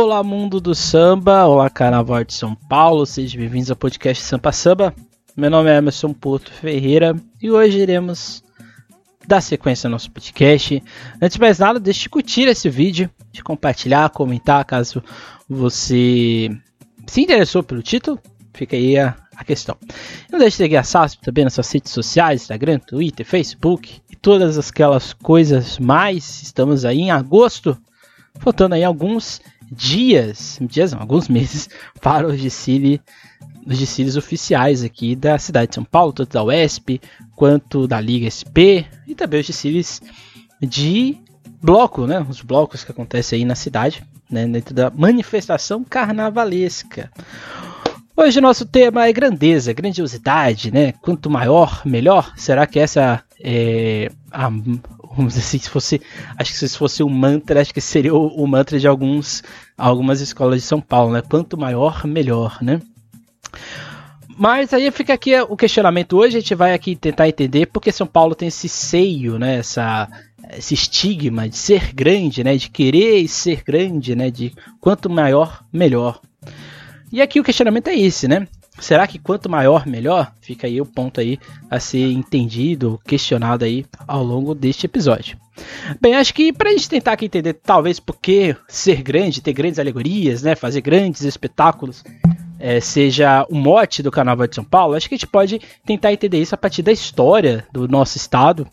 Olá, mundo do samba, olá, carnaval de São Paulo, sejam bem-vindos ao podcast Sampa Samba. Meu nome é Emerson Porto Ferreira e hoje iremos dar sequência ao nosso podcast. Antes de mais nada, deixe de curtir esse vídeo, de compartilhar, comentar caso você se interessou pelo título, fica aí a, a questão. Não deixe de seguir a SASP também nas suas redes sociais, Instagram, Twitter, Facebook e todas aquelas coisas mais. Estamos aí em agosto, faltando aí alguns dias, dias não, alguns meses para o desfile, os desfiles oficiais aqui da cidade de São Paulo, tanto da UESP quanto da Liga SP e também os desfiles de bloco, né? Os blocos que acontecem aí na cidade, né? dentro da manifestação carnavalesca. Hoje nosso tema é grandeza, grandiosidade, né? Quanto maior, melhor. Será que essa é a, vamos dizer assim, se fosse, acho que se fosse um mantra, acho que seria o, o mantra de alguns, algumas escolas de São Paulo, né? Quanto maior, melhor, né? Mas aí fica aqui o questionamento hoje, a gente vai aqui tentar entender porque São Paulo tem esse seio, né, essa, esse estigma de ser grande, né, de querer ser grande, né, de quanto maior, melhor. E aqui o questionamento é esse, né? Será que quanto maior, melhor? Fica aí o ponto aí a ser entendido, questionado aí ao longo deste episódio. Bem, acho que para a gente tentar aqui entender talvez por que ser grande, ter grandes alegorias, né, fazer grandes espetáculos, é, seja o mote do Carnaval de São Paulo, acho que a gente pode tentar entender isso a partir da história do nosso estado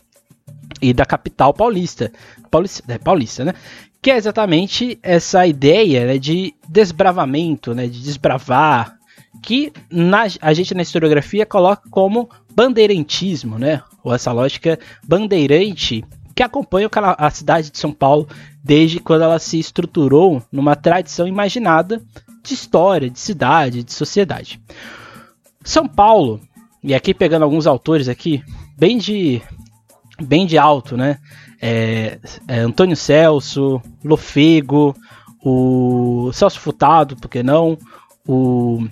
e da capital paulista, paulista, é, paulista né? Que é exatamente essa ideia né, de desbravamento, né, de desbravar, que na, a gente na historiografia coloca como bandeirantismo, né? Ou essa lógica bandeirante que acompanha a cidade de São Paulo desde quando ela se estruturou numa tradição imaginada de história, de cidade, de sociedade. São Paulo, e aqui pegando alguns autores aqui, bem de bem de alto, né? É, é Antônio Celso, Lofego, o Celso Furtado, por que não? O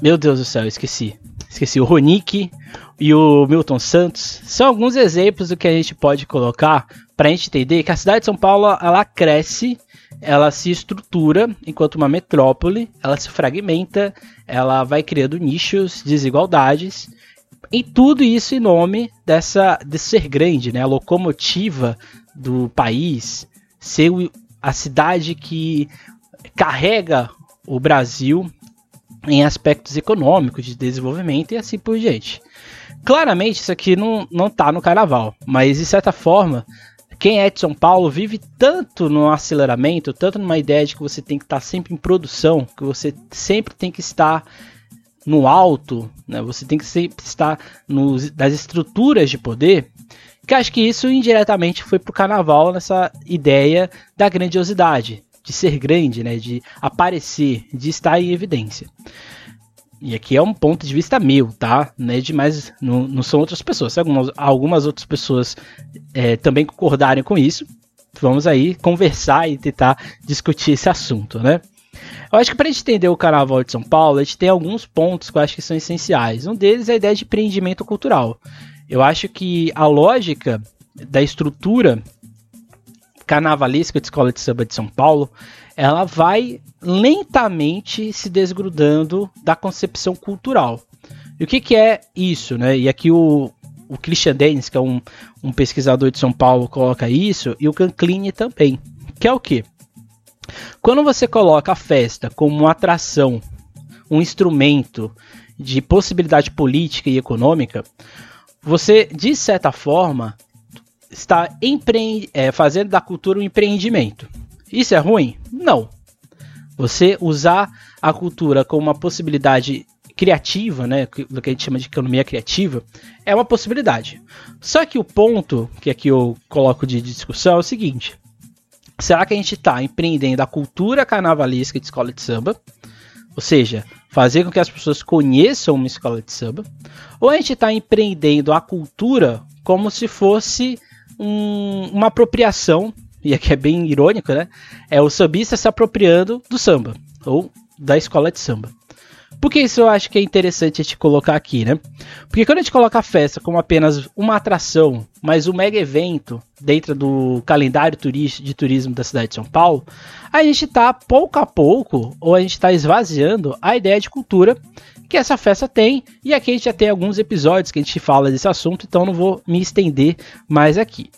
meu Deus do céu, esqueci. Esqueci o Ronick e o Milton Santos. São alguns exemplos do que a gente pode colocar para a gente entender que a cidade de São Paulo ela cresce, ela se estrutura enquanto uma metrópole, ela se fragmenta, ela vai criando nichos, desigualdades, e tudo isso em nome dessa de ser grande, né? A locomotiva do país, ser a cidade que carrega o Brasil em aspectos econômicos, de desenvolvimento e assim por diante. Claramente isso aqui não, não tá no carnaval, mas de certa forma, quem é de São Paulo vive tanto no aceleramento, tanto numa ideia de que você tem que estar sempre em produção, que você sempre tem que estar no alto, né? você tem que sempre estar nos, nas estruturas de poder, que acho que isso indiretamente foi pro carnaval nessa ideia da grandiosidade, de ser grande, né, de aparecer, de estar em evidência. E aqui é um ponto de vista meu, tá? Não é demais, não, não são outras pessoas. Se algumas, algumas outras pessoas é, também concordarem com isso, vamos aí conversar e tentar discutir esse assunto, né? Eu acho que para a gente entender o Carnaval de São Paulo, a gente tem alguns pontos que eu acho que são essenciais. Um deles é a ideia de empreendimento cultural. Eu acho que a lógica da estrutura carnavalesca de escola de samba de São Paulo, ela vai lentamente se desgrudando da concepção cultural. E o que, que é isso, né? E aqui o, o Christian Dennis, que é um, um pesquisador de São Paulo, coloca isso, e o Canclini também. Que é o que? Quando você coloca a festa como uma atração, um instrumento de possibilidade política e econômica, você, de certa forma, está é, fazendo da cultura um empreendimento. Isso é ruim? Não. Você usar a cultura como uma possibilidade criativa, né, do que a gente chama de economia criativa, é uma possibilidade. Só que o ponto que aqui eu coloco de discussão é o seguinte: será que a gente está empreendendo a cultura carnavalesca de escola de samba? Ou seja, fazer com que as pessoas conheçam uma escola de samba? Ou a gente está empreendendo a cultura como se fosse um, uma apropriação, e aqui é bem irônico, né? É o sambista se apropriando do samba, ou da escola de samba. Por que isso eu acho que é interessante a gente colocar aqui, né? Porque quando a gente coloca a festa como apenas uma atração, mas um mega evento dentro do calendário de turismo da cidade de São Paulo, a gente está pouco a pouco, ou a gente está esvaziando a ideia de cultura que essa festa tem. E aqui a gente já tem alguns episódios que a gente fala desse assunto, então não vou me estender mais aqui.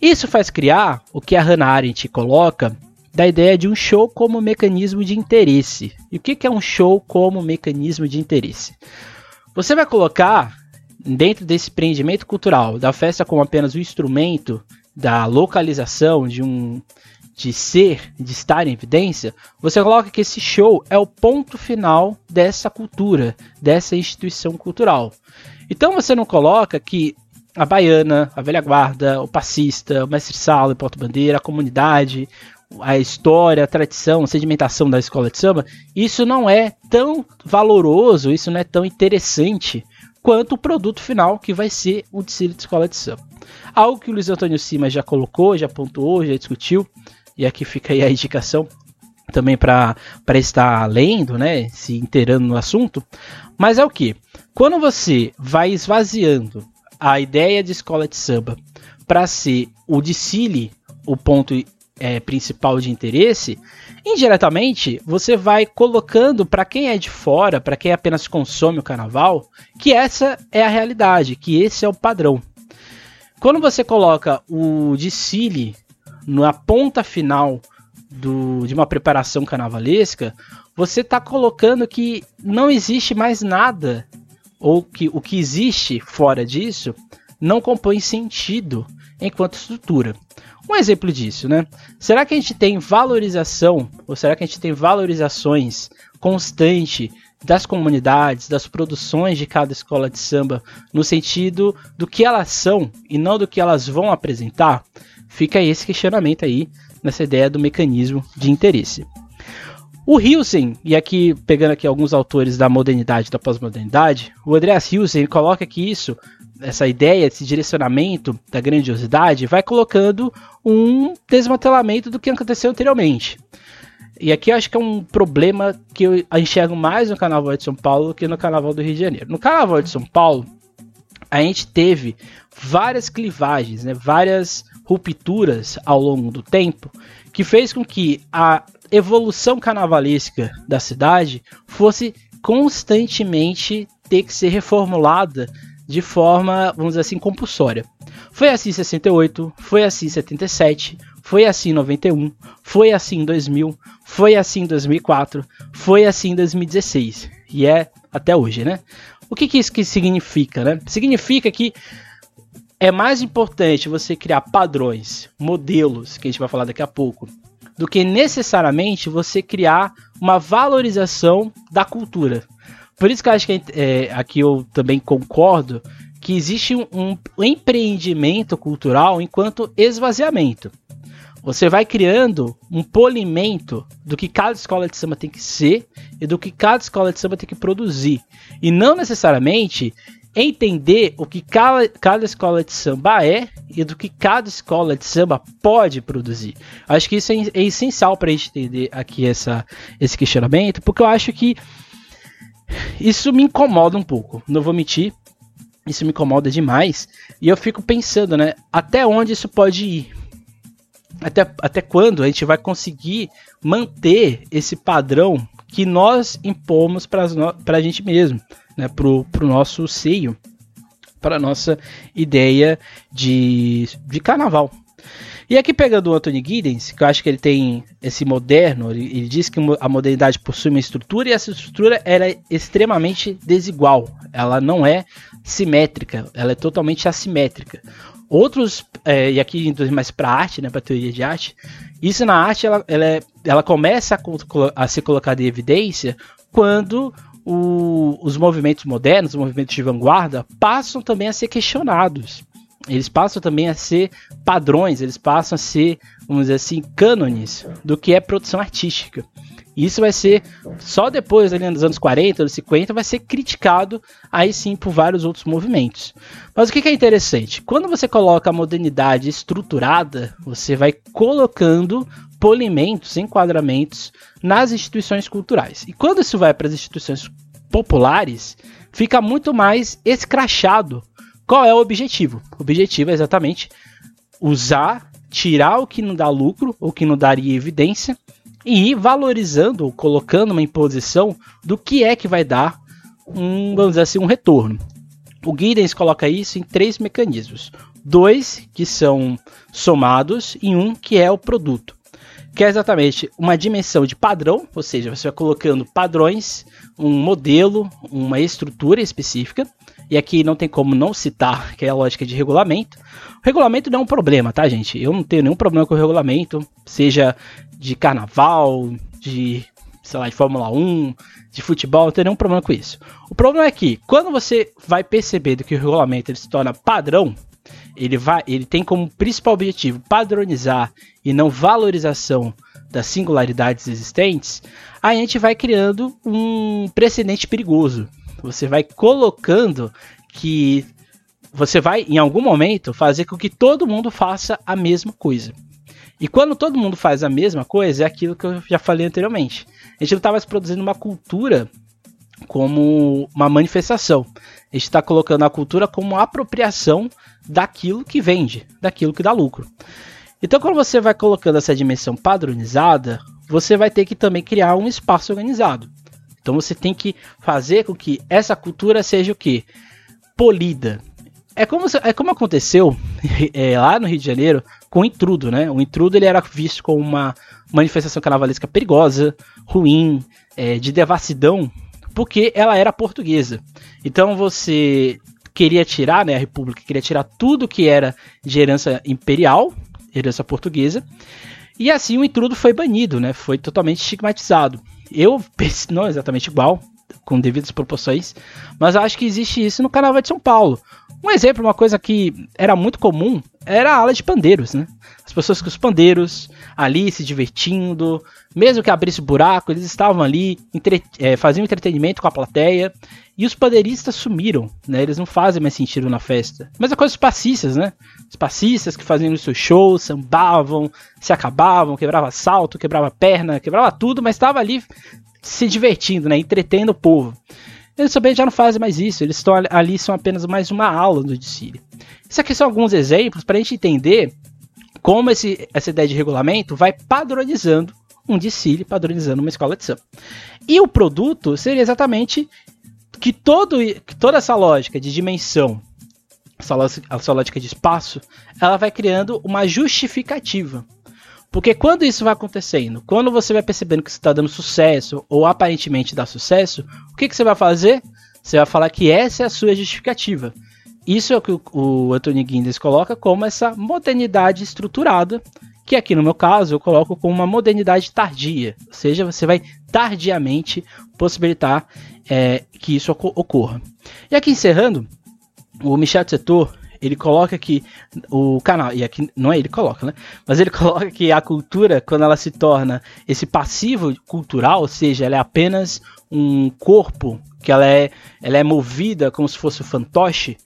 Isso faz criar o que a Hannah Arendt coloca da ideia de um show como mecanismo de interesse. E o que é um show como mecanismo de interesse? Você vai colocar dentro desse empreendimento cultural da festa como apenas um instrumento da localização de um de ser, de estar em evidência, você coloca que esse show é o ponto final dessa cultura, dessa instituição cultural. Então você não coloca que a baiana, a velha guarda, o passista, o mestre sala, o porta-bandeira, a comunidade, a história, a tradição, a sedimentação da escola de samba, isso não é tão valoroso, isso não é tão interessante quanto o produto final que vai ser o desfile de escola de samba. Algo que o Luiz Antônio Simas já colocou, já pontuou, já discutiu, e aqui fica aí a indicação também para estar lendo, né, se inteirando no assunto. Mas é o que? Quando você vai esvaziando a ideia de escola de samba para ser o desfile o ponto é, principal de interesse, indiretamente você vai colocando para quem é de fora, para quem apenas consome o carnaval, que essa é a realidade, que esse é o padrão. Quando você coloca o desfile na ponta final do, de uma preparação carnavalesca, você está colocando que não existe mais nada, ou que o que existe fora disso não compõe sentido enquanto estrutura. Um exemplo disso, né? Será que a gente tem valorização, ou será que a gente tem valorizações constante das comunidades, das produções de cada escola de samba, no sentido do que elas são e não do que elas vão apresentar? Fica esse questionamento aí nessa ideia do mecanismo de interesse. O Hilsen, e aqui pegando aqui alguns autores da modernidade da pós-modernidade, o Andreas Hilsen coloca que isso essa ideia, esse direcionamento da grandiosidade, vai colocando um desmantelamento do que aconteceu anteriormente. E aqui eu acho que é um problema que eu enxergo mais no Carnaval de São Paulo que no Carnaval do Rio de Janeiro. No Carnaval de São Paulo, a gente teve várias clivagens, né, várias rupturas ao longo do tempo, que fez com que a evolução carnavalesca da cidade fosse constantemente ter que ser reformulada de forma, vamos dizer assim, compulsória. Foi assim em 68, foi assim em 77, foi assim em 91, foi assim em 2000, foi assim em 2004, foi assim em 2016 e é até hoje, né? O que, que isso que significa, né? Significa que é mais importante você criar padrões, modelos, que a gente vai falar daqui a pouco, do que necessariamente você criar uma valorização da cultura. Por isso que eu acho que é, aqui eu também concordo que existe um, um empreendimento cultural enquanto esvaziamento. Você vai criando um polimento do que cada escola de samba tem que ser e do que cada escola de samba tem que produzir. E não necessariamente entender o que cada, cada escola de samba é e do que cada escola de samba pode produzir. Acho que isso é, é essencial para a gente entender aqui essa, esse questionamento, porque eu acho que isso me incomoda um pouco, não vou mentir. Isso me incomoda demais. E eu fico pensando, né? Até onde isso pode ir? Até, até quando a gente vai conseguir manter esse padrão que nós impomos para a gente mesmo, né? Pro, pro nosso seio, para nossa ideia de, de carnaval, e aqui pegando o Anthony Giddens, que eu acho que ele tem esse moderno, ele, ele diz que a modernidade possui uma estrutura e essa estrutura é extremamente desigual. Ela não é simétrica, ela é totalmente assimétrica. Outros, é, e aqui indo mais para arte, né, para teoria de arte, isso na arte ela, ela, é, ela começa a, a ser colocada em evidência quando o, os movimentos modernos, os movimentos de vanguarda, passam também a ser questionados eles passam também a ser padrões, eles passam a ser, vamos dizer assim, cânones do que é produção artística. E isso vai ser só depois, ali nos anos 40, anos 50, vai ser criticado aí sim por vários outros movimentos. Mas o que é interessante? Quando você coloca a modernidade estruturada, você vai colocando polimentos, enquadramentos nas instituições culturais. E quando isso vai para as instituições populares, fica muito mais escrachado. Qual é o objetivo? O objetivo é exatamente usar, tirar o que não dá lucro, ou que não daria evidência, e ir valorizando, colocando uma imposição do que é que vai dar um, vamos dizer assim, um retorno. O Giddens coloca isso em três mecanismos. Dois que são somados e um que é o produto. Que é exatamente uma dimensão de padrão, ou seja, você vai colocando padrões, um modelo, uma estrutura específica. E aqui não tem como não citar que é a lógica de regulamento. O regulamento não é um problema, tá, gente? Eu não tenho nenhum problema com o regulamento, seja de carnaval, de, sei lá, de Fórmula 1, de futebol, não tenho nenhum problema com isso. O problema é que quando você vai perceber que o regulamento ele se torna padrão, ele vai, ele tem como principal objetivo padronizar e não valorização das singularidades existentes, a gente vai criando um precedente perigoso. Você vai colocando que você vai em algum momento fazer com que todo mundo faça a mesma coisa. E quando todo mundo faz a mesma coisa, é aquilo que eu já falei anteriormente. A gente não está mais produzindo uma cultura como uma manifestação. A gente está colocando a cultura como apropriação daquilo que vende, daquilo que dá lucro. Então, quando você vai colocando essa dimensão padronizada, você vai ter que também criar um espaço organizado. Então, você tem que fazer com que essa cultura seja o que? Polida. É como, é como aconteceu é, lá no Rio de Janeiro com o intrudo, né? O intrudo ele era visto como uma manifestação carnavalesca perigosa, ruim, é, de devassidão, porque ela era portuguesa. Então você queria tirar, né, a República queria tirar tudo que era de herança imperial, herança portuguesa, e assim o intrudo foi banido, né, foi totalmente estigmatizado. Eu, não exatamente igual, com devidas proporções, mas acho que existe isso no Carnaval de São Paulo. Um exemplo, uma coisa que era muito comum, era a ala de pandeiros, né? As pessoas com os pandeiros ali se divertindo, mesmo que abrisse buraco, eles estavam ali, entre, é, faziam entretenimento com a plateia. E os pandeiristas sumiram, né? Eles não fazem mais sentido na festa. Mas a coisa dos passistas, né? Os passistas que faziam os seus shows, sambavam, se acabavam, quebrava salto, quebrava perna, quebrava tudo, mas estava ali se divertindo, né? Entretendo o povo. Eles também já não fazem mais isso, eles estão ali, são apenas mais uma aula do desfile. Isso aqui são alguns exemplos para a gente entender como esse, essa ideia de regulamento vai padronizando um desfile, padronizando uma escola de samba. E o produto seria exatamente que, todo, que toda essa lógica de dimensão, essa, essa lógica de espaço, ela vai criando uma justificativa. Porque quando isso vai acontecendo, quando você vai percebendo que você está dando sucesso, ou aparentemente dá sucesso, o que, que você vai fazer? Você vai falar que essa é a sua justificativa. Isso é o que o, Anthony Guindes coloca como essa modernidade estruturada, que aqui no meu caso eu coloco como uma modernidade tardia. Ou seja, você vai tardiamente possibilitar é, que isso ocorra. E aqui encerrando, o Michel Setor ele coloca que o canal, e aqui não é ele coloca, né? Mas ele coloca que a cultura, quando ela se torna esse passivo cultural, ou seja, ela é apenas um corpo, que ela é, ela é movida como se fosse um fantoche,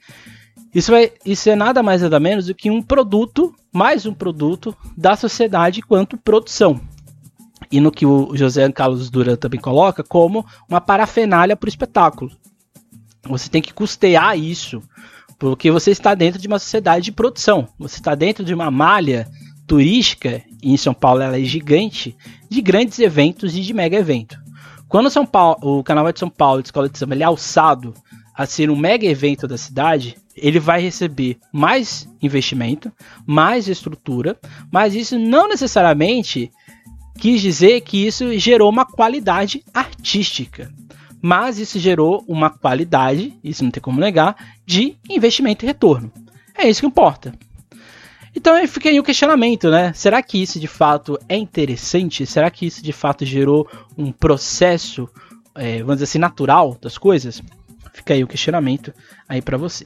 isso, é isso é nada mais nada menos do que um produto, mais um produto da sociedade quanto produção. E no que o José Carlos Duran também coloca, como uma parafernália para o espetáculo. Você tem que custear isso porque você está dentro de uma sociedade de produção. Você está dentro de uma malha turística, e em São Paulo ela é gigante, de grandes eventos e de mega evento. Quando São Paulo, o Carnaval de São Paulo, de Escola de Samba, ele é alçado a ser um mega evento da cidade, ele vai receber mais investimento, mais estrutura, mas isso não necessariamente quis dizer que isso gerou uma qualidade artística mas isso gerou uma qualidade, isso não tem como negar, de investimento e retorno. É isso que importa. Então fica aí o questionamento, né? Será que isso de fato é interessante? Será que isso de fato gerou um processo, é, vamos dizer assim, natural das coisas? Fica aí o questionamento aí para você.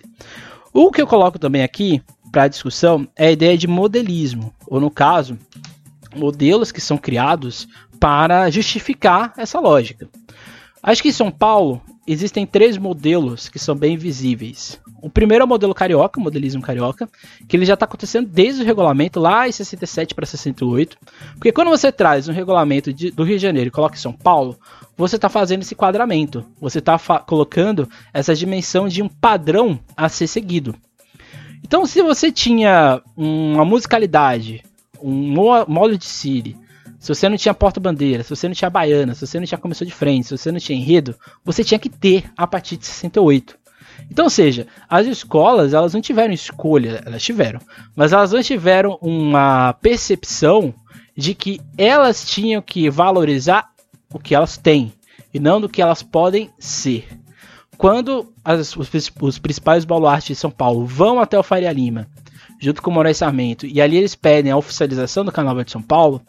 O que eu coloco também aqui para discussão é a ideia de modelismo, ou no caso, modelos que são criados para justificar essa lógica. Acho que São Paulo existem três modelos que são bem visíveis. O primeiro é o modelo carioca, o modelismo carioca, que ele já está acontecendo desde o regulamento lá em 67 para 68. Porque quando você traz um regulamento de, do Rio de Janeiro e coloca em São Paulo, você está fazendo esse quadramento. Você está colocando essa dimensão de um padrão a ser seguido. Então, se você tinha uma musicalidade, um modo de Siri, se você não tinha porta-bandeira, se você não tinha baiana, se você não tinha comissão de frente, se você não tinha enredo, você tinha que ter a partir de 68. Então, ou seja, as escolas elas não tiveram escolha, elas tiveram, mas elas não tiveram uma percepção de que elas tinham que valorizar o que elas têm e não do que elas podem ser. Quando as, os, os, principais baluartes de São Paulo vão até o Faria Lima, junto com o Moraes Sarmento, e ali eles pedem a oficialização do Carnaval de São Paulo,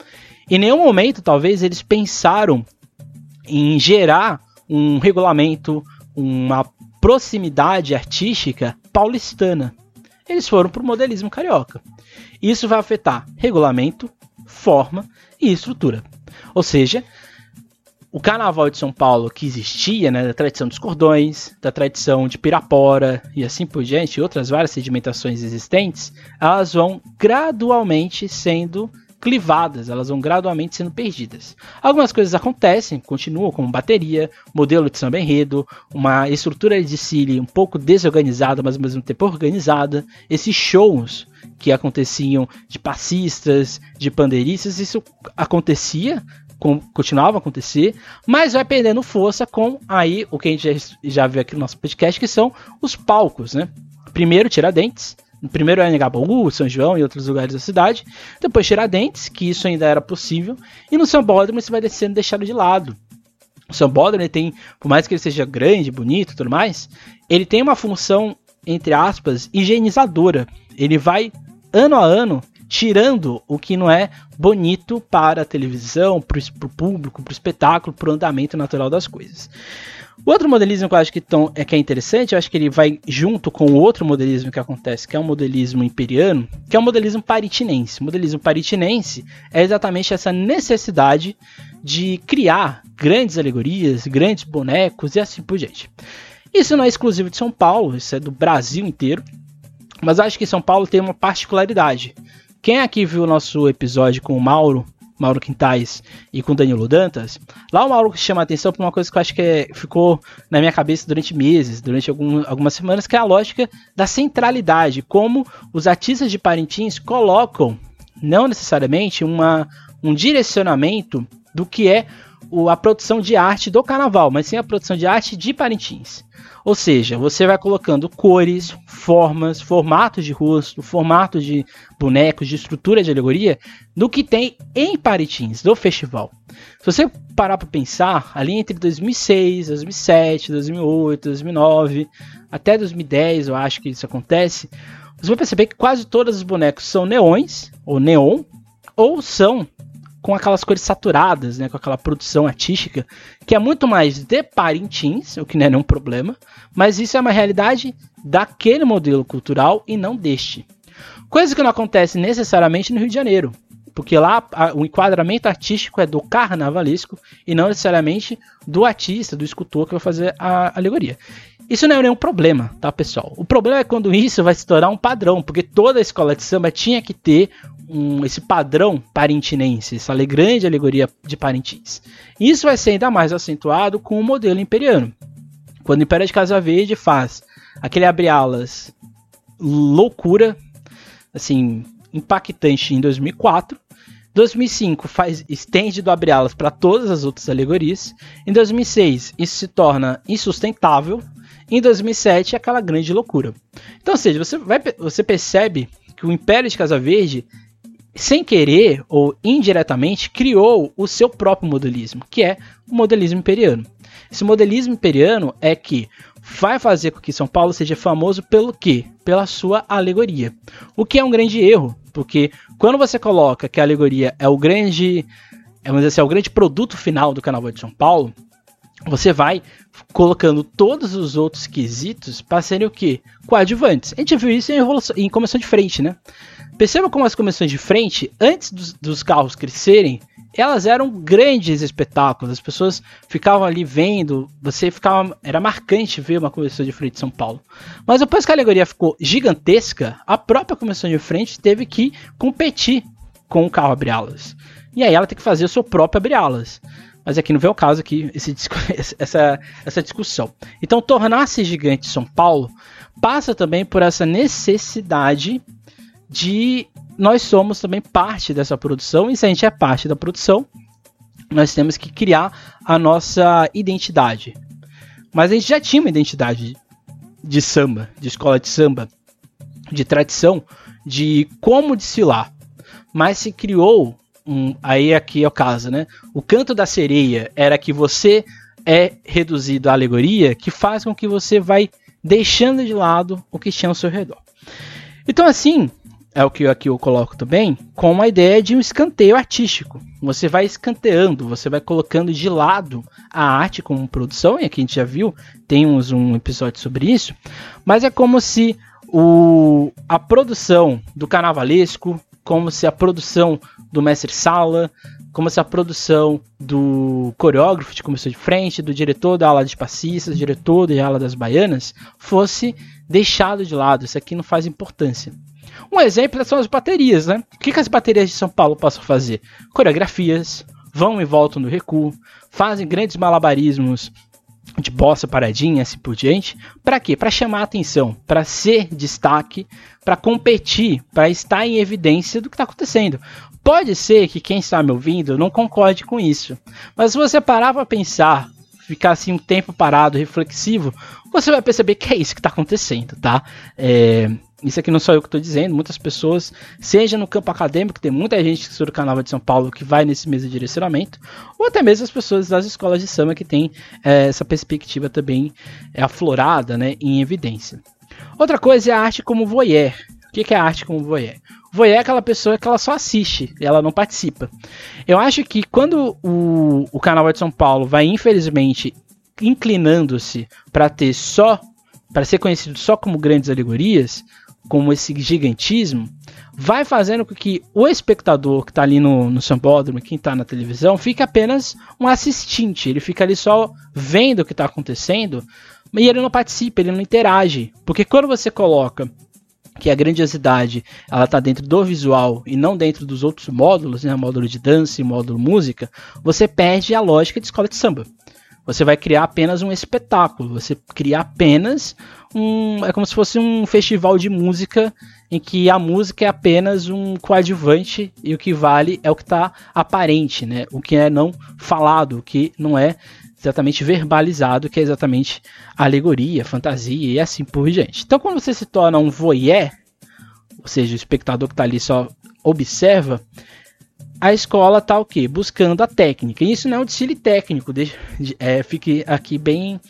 em nenhum momento talvez eles pensaram em gerar um regulamento, uma proximidade artística paulistana. Eles foram para o modelismo carioca. Isso vai afetar regulamento, forma e estrutura. Ou seja, o carnaval de São Paulo que existia, né, da tradição dos cordões, da tradição de Pirapora e assim por diante, outras várias sedimentações existentes, elas vão gradualmente sendo clivadas, elas vão gradualmente sendo perdidas. Algumas coisas acontecem, continuam como bateria, modelo de samba enredo, uma estrutura de Siri um pouco desorganizada, mas ao mesmo tempo organizada, esses shows que aconteciam de passistas, de pandeiristas, isso acontecia, continuava a acontecer, mas vai perdendo força com aí o que a gente já, já viu aqui no nosso podcast, que são os palcos, né? Primeiro Tiradentes, Primeiro é Anhangabaú, São João e outros lugares da cidade. Depois Tiradentes, que isso ainda era possível. E no Sambódromo isso vai descendo deixado de lado. O Sambódromo tem, por mais que ele seja grande, bonito e tudo mais, ele tem uma função, entre aspas, higienizadora. Ele vai, ano a ano, tirando o que não é bonito para a televisão, para o público, para o espetáculo, para o andamento natural das coisas. O outro modelismo que eu acho que, tão, é, que é interessante, eu acho que ele vai junto com o outro modelismo que acontece, que é o modelismo imperiano, que é o modelismo paritinense. O modelismo paritinense é exatamente essa necessidade de criar grandes alegorias, grandes bonecos e assim por diante. Isso não é exclusivo de São Paulo, isso é do Brasil inteiro. Mas acho que São Paulo tem uma particularidade. Quem aqui viu o nosso episódio com o Mauro Mauro Quintais e com Danilo Dantas, lá o Mauro chama a atenção para uma coisa que eu acho que é, ficou na minha cabeça durante meses, durante algum, algumas semanas, que é a lógica da centralidade, como os artistas de Parintins colocam, não necessariamente, uma, um direcionamento do que é o, a produção de arte do carnaval, mas sim a produção de arte de Parintins. Ou seja, você vai colocando cores, formas, formatos de rosto, formatos de bonecos, de estrutura de alegoria, no que tem em Paritins, do festival. Se você parar para pensar, ali entre 2006, 2007, 2008, 2009, até 2010, eu acho que isso acontece, você vai perceber que quase todos os bonecos são neões, ou neon, ou são com aquelas cores saturadas, né, com aquela produção artística, que é muito mais de Parintins, o que não é nenhum problema, mas isso é uma realidade daquele modelo cultural e não deste. Coisa que não acontece necessariamente no Rio de Janeiro, porque lá a, o enquadramento artístico é do carnavalesco e não necessariamente do artista, do escultor que vai fazer a alegoria. Isso não é nenhum problema, tá, pessoal? O problema é quando isso vai se tornar um padrão, porque toda a escola de samba tinha que ter um, esse padrão parintinense, essa grande alegoria de Parintins. Isso vai ser ainda mais acentuado com o modelo imperiano. Quando o Império de Casa Verde faz aquele abre-alas loucura, assim, impactante em 2004, 2005 faz estende do abre-alas para todas as outras alegorias. Em 2006 isso se torna insustentável. Em 2007 é aquela grande loucura. Então, ou seja, você, vai, você percebe que o Império de Casa Verde sem querer ou indiretamente, criou o seu próprio modelismo, que é o modelismo imperiano. Esse modelismo imperiano é que vai fazer com que São Paulo seja famoso pelo quê? Pela sua alegoria. O que é um grande erro, porque quando você coloca que a alegoria é o grande, vamos dizer assim, é o grande produto final do Carnaval de São Paulo, você vai colocando todos os outros quesitos para serem o quê? Coadjuvantes. A gente viu isso em, em comissão de frente, né? Perceba como as comissões de frente, antes dos, dos carros crescerem, elas eram grandes espetáculos. As pessoas ficavam ali vendo, você ficava, era marcante ver uma comissão de frente de São Paulo. Mas depois que a alegoria ficou gigantesca, a própria comissão de frente teve que competir com o carro abre-alas. E aí ela tem que fazer o seu próprio abre-alas. Mas aqui não vem o caso aqui esse, essa, essa discussão. Então, tornar-se gigante São Paulo passa também por essa necessidade de nós somos também parte dessa produção, e se a gente é parte da produção, nós temos que criar a nossa identidade. Mas a gente já tinha uma identidade de samba, de escola de samba, de tradição, de como desfilar. Mas se criou um, aí aqui é o caso, né? O canto da sereia era que você é reduzido à alegoria, que faz com que você vai deixando de lado o que tinha ao seu redor. Então assim, é o que aqui eu coloco também, com a ideia de um escanteio artístico. Você vai escanteando, você vai colocando de lado a arte como produção, e aqui a gente já viu, temos um episódio sobre isso, mas é como se o, a produção do carnavalesco, como se a produção do mestre sala, como se a produção do coreógrafo de comissão de frente, do diretor da ala de passistas, diretor da ala das baianas, fosse deixado de lado. Isso aqui não faz importância. Um exemplo são as baterias, né? O que, que as baterias de São Paulo possam fazer? Coreografias, vão e voltam no recuo, fazem grandes malabarismos de bossa, paradinha, assim por diante. Para quê? Para chamar atenção, para ser destaque, para competir, para estar em evidência do que está acontecendo. Pode ser que quem está me ouvindo não concorde com isso, mas se você parar para pensar, ficar assim um tempo parado, reflexivo, você vai perceber que é isso que está acontecendo, tá? É, isso aqui não sou eu que estou dizendo, muitas pessoas, seja no campo acadêmico, tem muita gente que Carnaval de São Paulo que vai nesse mesmo direcionamento, ou até mesmo as pessoas das escolas de samba que têm é, essa perspectiva também é, aflorada né, em evidência. Outra coisa é a arte como voyeur. O que é a arte como voyeur? Voyeur é aquela pessoa que ela só assiste, ela não participa. Eu acho que quando o, o Carnaval de São Paulo vai, infelizmente, inclinando-se para ter só, para ser conhecido só como grandes alegorias, como esse gigantismo, vai fazendo com que o espectador que está ali no, no sambódromo, quem está na televisão, fique apenas um assistente. Ele fica ali só vendo o que está acontecendo, e ele não participa, ele não interage. Porque quando você coloca que a grandiosidade ela está dentro do visual e não dentro dos outros módulos, né, módulo de dança e módulo música, você perde a lógica de escola de samba. Você vai criar apenas um espetáculo, você cria apenas um. É como se fosse um festival de música em que a música é apenas um coadjuvante e o que vale é o que está aparente, né? O que é não falado, o que não é exatamente verbalizado, que é exatamente alegoria, fantasia e assim por diante. Então, quando você se torna um voyeur, ou seja, o espectador que está ali só observa, a escola está o quê? Buscando a técnica. E isso não é um desfile técnico, de, de, é, fique aqui bem,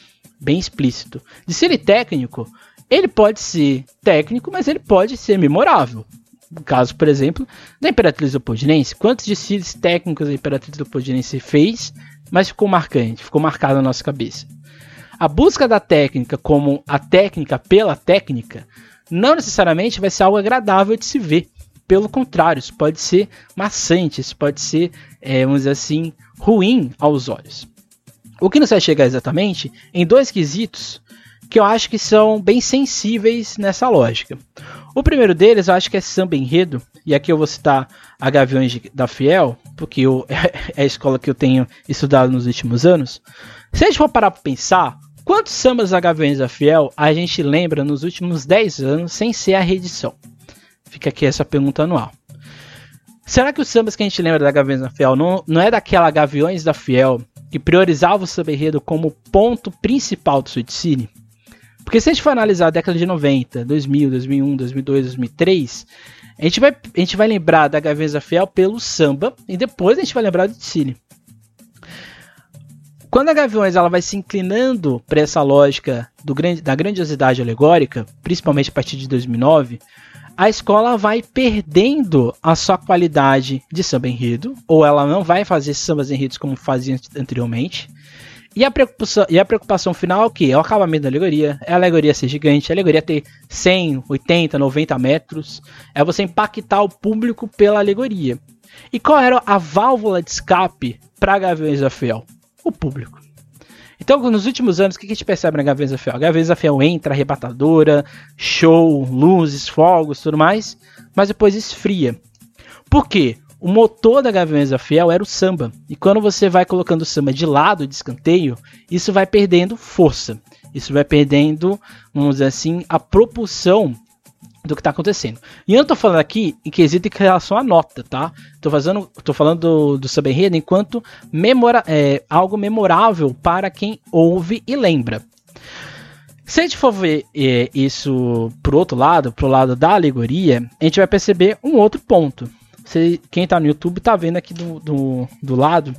bem explícito. Desfile técnico, ele pode ser técnico, mas ele pode ser memorável. No caso, por exemplo, da Imperatriz Leopoldinense. Quantos desfiles técnicos a Imperatriz Leopoldinense fez, mas ficou marcante, ficou marcado na nossa cabeça. A busca da técnica como a técnica pela técnica não necessariamente vai ser algo agradável de se ver. Pelo contrário, isso pode ser maçante, isso pode ser, é, vamos dizer assim, ruim aos olhos. O que nos vai chegar exatamente em dois quesitos que eu acho que são bem sensíveis nessa lógica. O primeiro deles eu acho que é samba enredo, e aqui eu vou citar a Gaviões da Fiel, porque eu, é a escola que eu tenho estudado nos últimos anos. Se a gente for parar para pensar, quantos sambas da Gaviões da Fiel a gente lembra nos últimos 10 anos sem ser a reedição? Fica aqui essa pergunta anual. Será que os sambas que a gente lembra da Gaviões da Fiel não, não é daquela Gaviões da Fiel que priorizava o samba enredo como ponto principal do Cine? Porque se a gente for analisar a década de 90, 2000, 2001, 2002, 2003, a gente vai, a gente vai lembrar da Gaviões da Fiel pelo samba e depois a gente vai lembrar do Cine. Quando a Gaviões ela vai se inclinando para essa lógica do, da grandiosidade alegórica, principalmente a partir de 2009, a escola vai perdendo a sua qualidade de samba enredo, ou ela não vai fazer sambas enredos como fazia anteriormente, E a, preocupação, e a preocupação final é o que? É o acabamento da alegoria, é a alegoria ser gigante, a alegoria ter 100, 80, 90 metros, é você impactar o público pela alegoria. E qual era a válvula de escape para Gaviões da Fiel? O público. Então, nos últimos anos, o que a gente percebe na Gaviões da Fiel? A Gaviões da Fiel entra, arrebatadora, show, luzes, fogos, tudo mais, mas depois esfria. Por quê? O motor da Gaviões da Fiel era o samba. E quando você vai colocando o samba de lado, de escanteio, isso vai perdendo força. Isso vai perdendo, vamos dizer assim, a propulsão do que está acontecendo. E eu não tô falando aqui em quesito em relação à nota, tá? Tô, fazendo, tô falando do, do samba enredo enquanto memora, é, algo memorável para quem ouve e lembra. Se a gente for ver é, isso pro outro lado, pro lado da alegoria, a gente vai perceber um outro ponto. Você, quem está no YouTube está vendo aqui do, do, do lado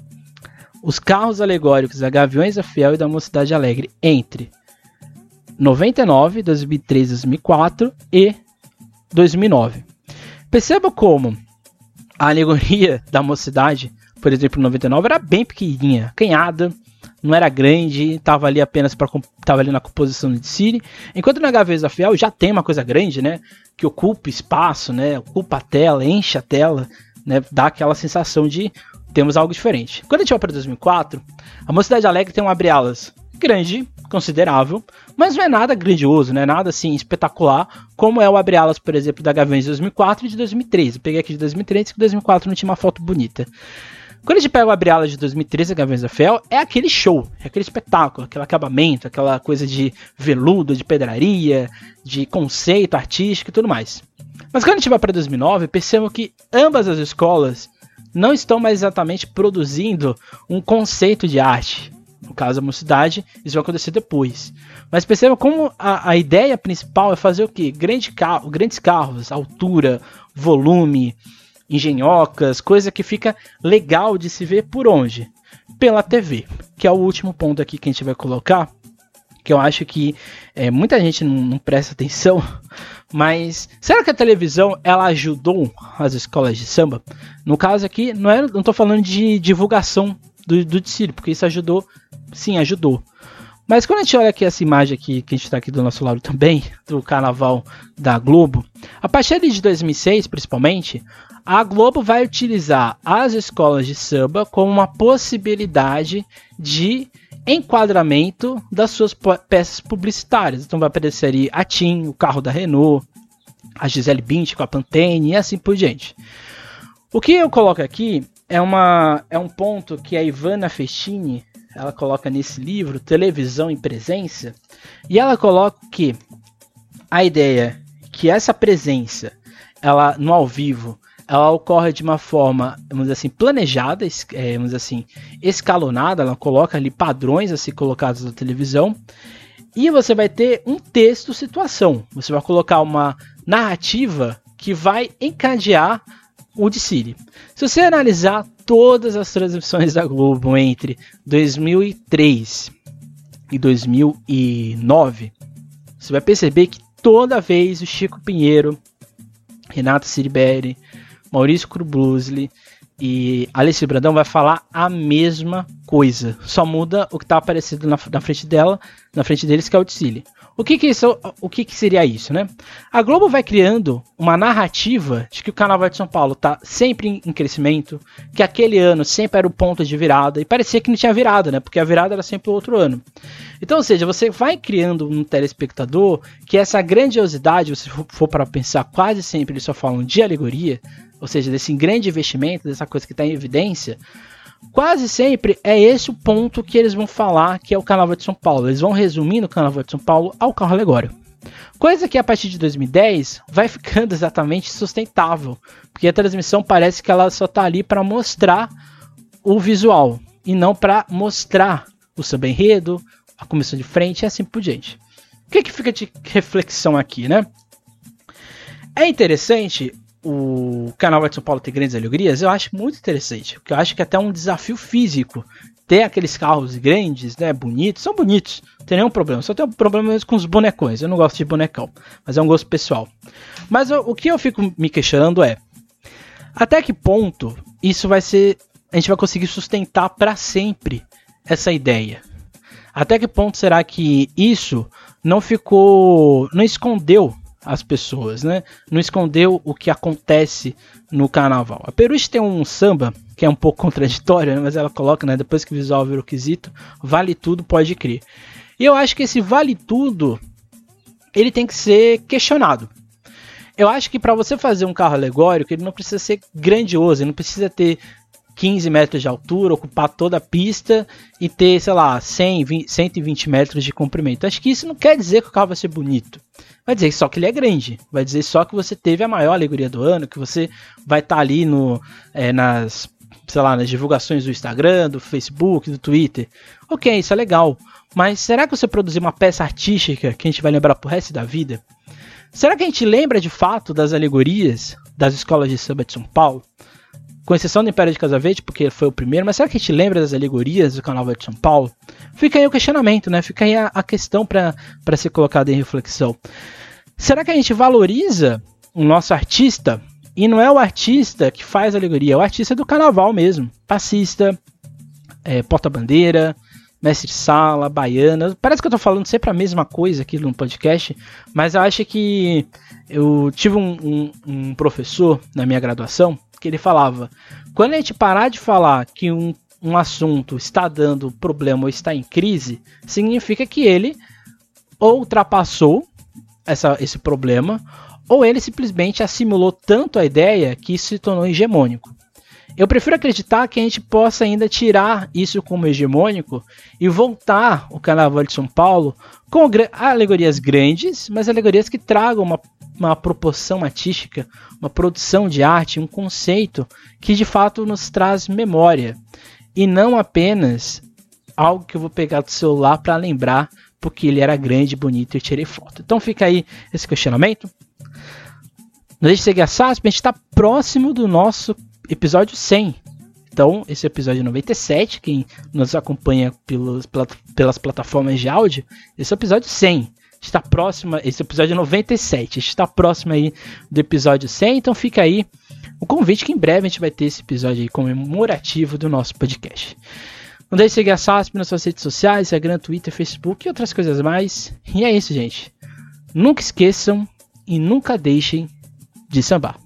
os carros alegóricos da Gaviões da Fiel e da Mocidade Alegre entre 99, 2003, 2004 e 2009. Perceba como a alegoria da Mocidade, por exemplo, 99 era bem pequenininha, canhada, não era grande, estava ali apenas para tava ali na composição de City, enquanto na Gaveza Fiel já tem uma coisa grande, né, que ocupa espaço, né, ocupa a tela, enche a tela, né, dá aquela sensação de temos algo diferente. Quando a gente vai para 2004, a Mocidade Alegre tem um abre-alas grande, considerável, mas não é nada grandioso, não é nada assim espetacular, como é o abre-alas, por exemplo, da Gaviões de 2004 e de 2013. Eu peguei aqui de 2013, que 2004 não tinha uma foto bonita. Quando a gente pega o Abre de 2013, Gaviões da Fiel, é aquele show, é aquele espetáculo, aquele acabamento, aquela coisa de veludo, de pedraria, de conceito artístico e tudo mais. Mas quando a gente vai para 2009, percebam que ambas as escolas não estão mais exatamente produzindo um conceito de arte. No caso da mocidade, isso vai acontecer depois. Mas percebam como a, a ideia principal é fazer o quê? Grande carro, grandes carros, altura, volume, engenhocas, coisa que fica legal de se ver por onde? Pela TV, que é o último ponto aqui que a gente vai colocar, que eu acho que é, muita gente não, não, presta atenção, mas será que a televisão ela ajudou as escolas de samba? No caso aqui, não é, não estou falando de divulgação do, do desfile, porque isso ajudou, sim, ajudou. Mas quando a gente olha aqui essa imagem aqui, que a gente está aqui do nosso lado também, do carnaval da Globo, a partir de 2006, principalmente, a Globo vai utilizar as escolas de samba como uma possibilidade de enquadramento das suas peças publicitárias. Então vai aparecer ali a TIM, o carro da Renault, a Gisele Bündchen com a Pantene e assim por diante. O que eu coloco aqui é, uma, é um ponto que a Ivana Festini ela coloca nesse livro, Televisão em Presença, e ela coloca que a ideia que essa presença ela no ao vivo ela ocorre de uma forma, vamos dizer assim, planejada, é, vamos dizer assim, escalonada, ela coloca ali padrões a ser colocados na televisão, e você vai ter um texto situação. Você vai colocar uma narrativa que vai encadear o de Siri. Se você analisar todas as transmissões da Globo entre 2003 e 2009, você vai perceber que toda vez o Chico Pinheiro, Renato Ciribelli, Maurício Krublusli e Alice Brandão vai falar a mesma coisa. Só muda o que está aparecendo na, na, frente dela, na frente deles, que é o Tsili. O que que, isso, o que que seria isso, né? A Globo vai criando uma narrativa de que o Carnaval de São Paulo está sempre em crescimento, que aquele ano sempre era o ponto de virada, e parecia que não tinha virada, né? Porque a virada era sempre o outro ano. Então, ou seja, você vai criando um telespectador que essa grandiosidade, se for para pensar, quase sempre eles só falam de alegoria, ou seja, desse grande investimento, dessa coisa que está em evidência, quase sempre é esse o ponto que eles vão falar que é o Carnaval de São Paulo. Eles vão resumir no Carnaval de São Paulo ao carro alegórico. Coisa que a partir de 2010 vai ficando exatamente sustentável, porque a transmissão parece que ela só está ali para mostrar o visual e não para mostrar o samba enredo, a comissão de frente e assim por diante. O que, que fica de reflexão aqui, né? É interessante o canal de São Paulo ter grandes alegrias, eu acho muito interessante. Porque eu acho que é até um desafio físico ter aqueles carros grandes, né, bonitos, são bonitos, não tem nenhum problema. Só tem um problema com os bonecões. Eu não gosto de bonecão, mas é um gosto pessoal. Mas eu, o que eu fico me questionando é até que ponto isso vai ser a gente vai conseguir sustentar para sempre essa ideia. Até que ponto será que isso não ficou, não escondeu as pessoas, né? Não escondeu o que acontece no carnaval. A Peruche tem um samba que é um pouco contraditório, né? mas ela coloca, né? Depois que o visual vira o quesito, vale tudo, pode crer. E eu acho que esse vale tudo, ele tem que ser questionado. Eu acho que para você fazer um carro alegórico, ele não precisa ser grandioso, ele não precisa ter 15 metros de altura, ocupar toda a pista e ter, sei lá, 100, 20, 120 metros de comprimento. Acho que isso não quer dizer que o carro vai ser bonito. Vai dizer só que ele é grande. Vai dizer só que você teve a maior alegoria do ano, que você vai estar tá ali no, é, nas, sei lá, nas divulgações do Instagram, do Facebook, do Twitter. Ok, isso é legal. Mas será que você produzir uma peça artística que a gente vai lembrar pro resto da vida? Será que a gente lembra de fato das alegorias das escolas de samba de São Paulo? Com exceção do Império de Casavete, porque foi o primeiro, mas será que a gente lembra das alegorias do Carnaval de São Paulo? Fica aí o questionamento, né? Fica aí a, a questão para ser colocada em reflexão. Será que a gente valoriza o nosso artista? E não é o artista que faz alegoria, é o artista do carnaval mesmo. Passista, é, porta-bandeira, mestre sala, baiana. Parece que eu tô falando sempre a mesma coisa aqui no podcast, mas eu acho que eu tive um, um, um professor na minha graduação que ele falava: quando a gente parar de falar que um, um assunto está dando problema ou está em crise, significa que ele ou ultrapassou essa, esse problema, ou ele simplesmente assimilou tanto a ideia que isso se tornou hegemônico. Eu prefiro acreditar que a gente possa ainda tirar isso como hegemônico e voltar o Carnaval de São Paulo com alegorias grandes, mas alegorias que tragam uma uma proporção artística, uma produção de arte, um conceito que de fato nos traz memória e não apenas algo que eu vou pegar do celular para lembrar porque ele era grande, bonito e eu tirei foto. Então fica aí esse questionamento. Não deixe de seguir a SASP, a gente está próximo do nosso episódio 100. Então, esse é episódio 97, quem nos acompanha pelos, pelas plataformas de áudio, esse é o episódio 100 está próxima, esse episódio é 97, está próximo aí do episódio 100, então fica aí o convite que em breve a gente vai ter esse episódio aí comemorativo do nosso podcast. Não deixe de seguir a SASP nas suas redes sociais, Instagram, Twitter, Facebook e outras coisas mais. E é isso, gente. Nunca esqueçam e nunca deixem de sambar.